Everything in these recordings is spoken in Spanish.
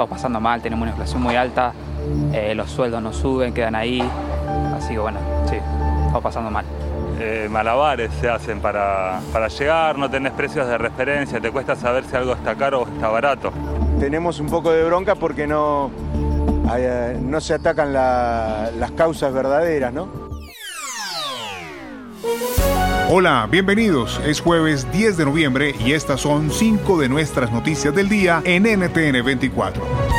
estamos pasando mal, tenemos una inflación muy alta, eh, los sueldos no suben, quedan ahí, así que bueno, sí, estamos pasando mal. Eh, malabares se hacen para, para llegar, no tenés precios de referencia, te cuesta saber si algo está caro o está barato. Tenemos un poco de bronca porque no, eh, no se atacan las causas verdaderas, ¿no? Hola, bienvenidos. Es jueves 10 de noviembre y estas son cinco de nuestras noticias del día en NTN 24.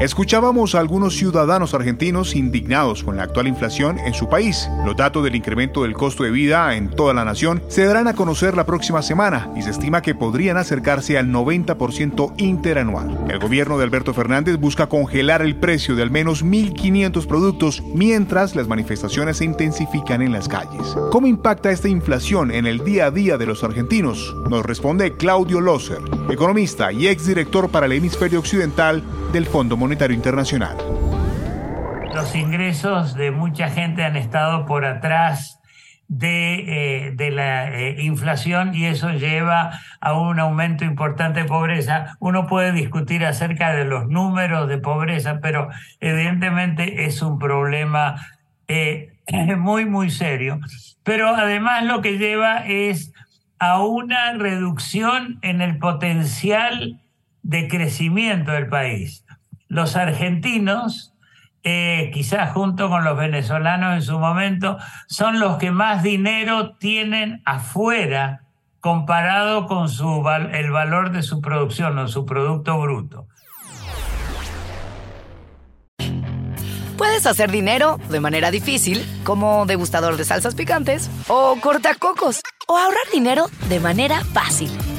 Escuchábamos a algunos ciudadanos argentinos indignados con la actual inflación en su país. Los datos del incremento del costo de vida en toda la nación se darán a conocer la próxima semana y se estima que podrían acercarse al 90% interanual. El gobierno de Alberto Fernández busca congelar el precio de al menos 1.500 productos mientras las manifestaciones se intensifican en las calles. ¿Cómo impacta esta inflación en el día a día de los argentinos? Nos responde Claudio Loser, economista y exdirector para el hemisferio occidental del Fondo Monetario Internacional. Los ingresos de mucha gente han estado por atrás de, eh, la eh, inflación y eso lleva a un aumento importante de pobreza. Uno puede discutir acerca de los números de pobreza, pero evidentemente es un problema eh, muy, muy serio. Pero además lo que lleva es a una reducción en el potencial de crecimiento del país los argentinos, eh, quizás junto con los venezolanos en su momento, son los que más dinero tienen afuera comparado con su, el valor de su producción o su producto bruto. Puedes hacer dinero de manera difícil, como degustador de salsas picantes, o cortacocos, o ahorrar dinero de manera fácil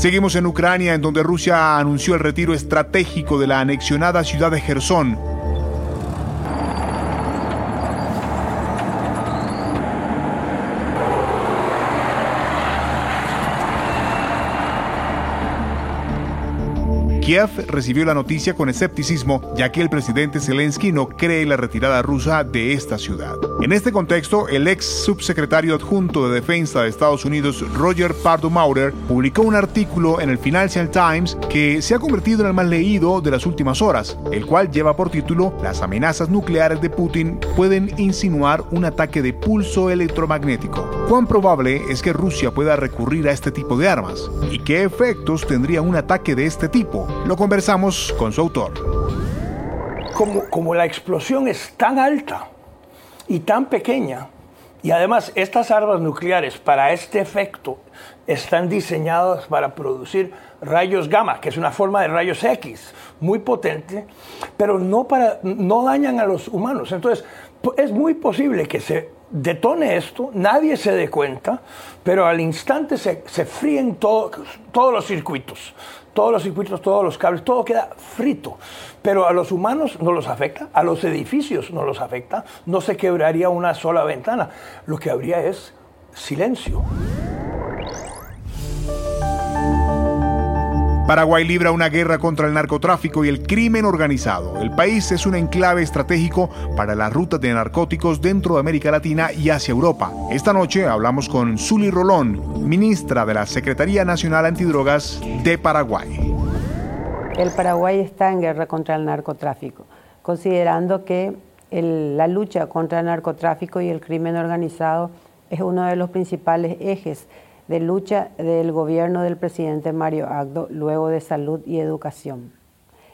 Seguimos en Ucrania, en donde Rusia anunció el retiro estratégico de la anexionada ciudad de Gerson Kiev recibió la noticia con escepticismo, ya que el presidente Zelensky no cree la retirada rusa de esta ciudad. En este contexto, el ex subsecretario adjunto de Defensa de Estados Unidos, Roger Pardo Maurer, publicó un artículo en el Financial Times que se ha convertido en el más leído de las últimas horas, el cual lleva por título Las amenazas nucleares de Putin pueden insinuar un ataque de pulso electromagnético. ¿Cuán probable es que Rusia pueda recurrir a este tipo de armas? ¿Y qué efectos tendría un ataque de este tipo? Lo conversamos con su autor. Como, como la explosión es tan alta y tan pequeña, y además estas armas nucleares para este efecto están diseñadas para producir rayos gamma, que es una forma de rayos X muy potente, pero no, para, no dañan a los humanos. Entonces, es muy posible que se detone esto, nadie se dé cuenta, pero al instante se, se fríen todos los circuitos todos los circuitos, todos los cables, todo queda frito. Pero a los humanos no los afecta, a los edificios no los afecta, no se quebraría una sola ventana. Lo que habría es silencio. Paraguay libra una guerra contra el narcotráfico y el crimen organizado. El país es un enclave estratégico para las rutas de narcóticos dentro de América Latina y hacia Europa. Esta noche hablamos con Zuli Rolón, ministra de la Secretaría Nacional Antidrogas de Paraguay. El Paraguay está en guerra contra el narcotráfico, considerando que la lucha contra el narcotráfico y el crimen organizado es uno de los principales ejes de lucha del gobierno del presidente Mario Agdo luego de salud y educación.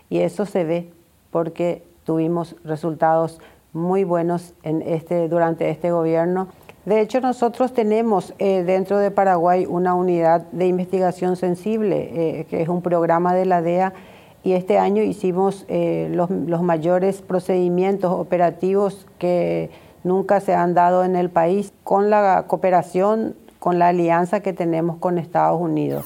Y eso se ve porque tuvimos resultados muy buenos en este, durante este gobierno. De hecho, nosotros tenemos eh, dentro de Paraguay una unidad de investigación sensible, eh, que es un programa de la DEA, y este año hicimos eh, los, los mayores procedimientos operativos que nunca se han dado en el país con la cooperación con la alianza que tenemos con Estados Unidos.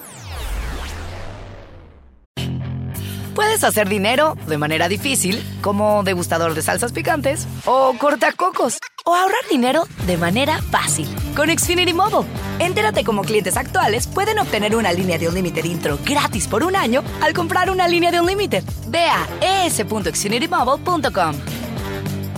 Puedes hacer dinero de manera difícil, como degustador de salsas picantes, o cortacocos, o ahorrar dinero de manera fácil con Xfinity Mobile. Entérate cómo clientes actuales pueden obtener una línea de un límite intro gratis por un año al comprar una línea de un límite. Ve a es.xfinitymobile.com.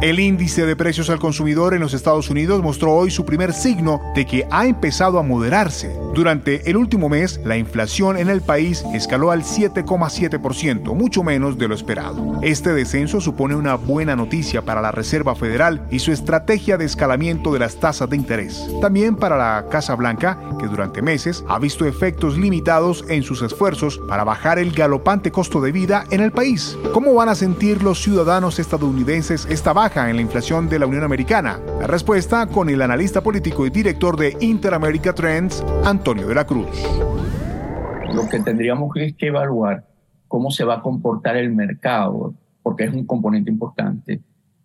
El índice de precios al consumidor en los Estados Unidos mostró hoy su primer signo de que ha empezado a moderarse. Durante el último mes, la inflación en el país escaló al 7,7%, mucho menos de lo esperado. Este descenso supone una buena noticia para la Reserva Federal y su estrategia de escalamiento de las tasas de interés. También para la Casa Blanca, que durante meses ha visto efectos limitados en sus esfuerzos para bajar el galopante costo de vida en el país. ¿Cómo van a sentir los ciudadanos estadounidenses esta baja? En la inflación de la Unión Americana? La respuesta con el analista político y director de Interamerica Trends, Antonio de la Cruz. Lo que tendríamos es que evaluar cómo se va a comportar el mercado, porque es un componente importante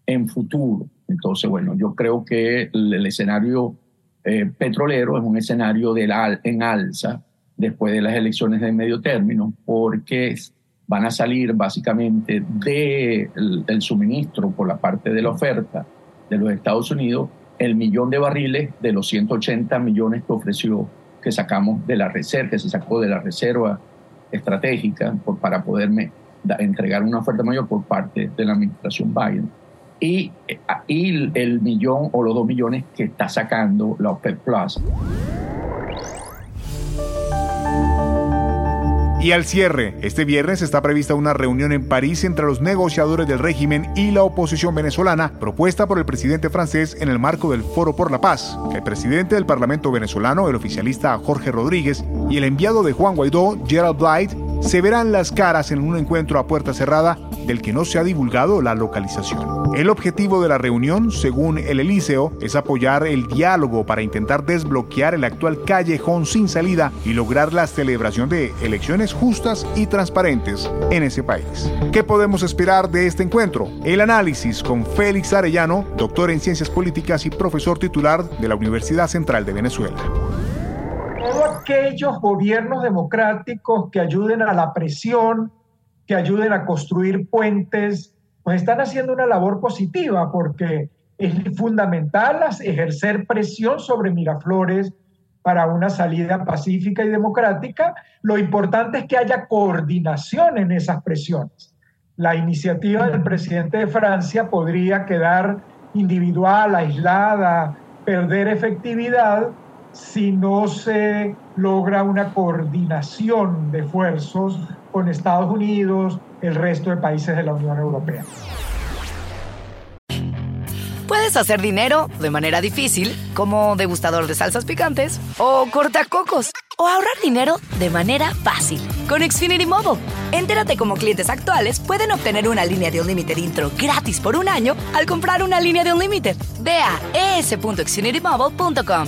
en futuro. Entonces, bueno, yo creo que el, escenario eh, petrolero es un escenario del en alza después de las elecciones de medio término, porque van a salir básicamente del de suministro por la parte de la oferta de los Estados Unidos el millón de barriles de los 180 millones que ofreció, que sacamos de la reserva, que se sacó de la reserva estratégica para poderme entregar una oferta mayor por parte de la administración Biden. Y, y el millón o los dos millones que está sacando la OPEC Plus. Y al cierre, este viernes está prevista una reunión en París entre los negociadores del régimen y la oposición venezolana, propuesta por el presidente francés en el marco del Foro por la Paz. El presidente del Parlamento venezolano, el oficialista Jorge Rodríguez, y el enviado de Juan Guaidó, Gerald Blight, se verán las caras en un encuentro a puerta cerrada del que no se ha divulgado la localización. El objetivo de la reunión, según el Elíseo, es apoyar el diálogo para intentar desbloquear el actual callejón sin salida y lograr la celebración de elecciones justas y transparentes en ese país. ¿Qué podemos esperar de este encuentro? El análisis con Félix Arellano, doctor en ciencias políticas y profesor titular de la Universidad Central de Venezuela aquellos gobiernos democráticos que ayuden a la presión, que ayuden a construir puentes, pues están haciendo una labor positiva porque es fundamental ejercer presión sobre Miraflores para una salida pacífica y democrática. Lo importante es que haya coordinación en esas presiones. La iniciativa del presidente de Francia podría quedar individual, aislada, perder efectividad si no se logra una coordinación de esfuerzos con Estados Unidos, el resto de países de la Unión Europea. Puedes hacer dinero de manera difícil, como degustador de salsas picantes, o cortacocos, o ahorrar dinero de manera fácil con Xfinity Mobile. Entérate cómo clientes actuales pueden obtener una línea de un límite intro gratis por un año al comprar una línea de un límite. Ve a es.xfinitymobile.com.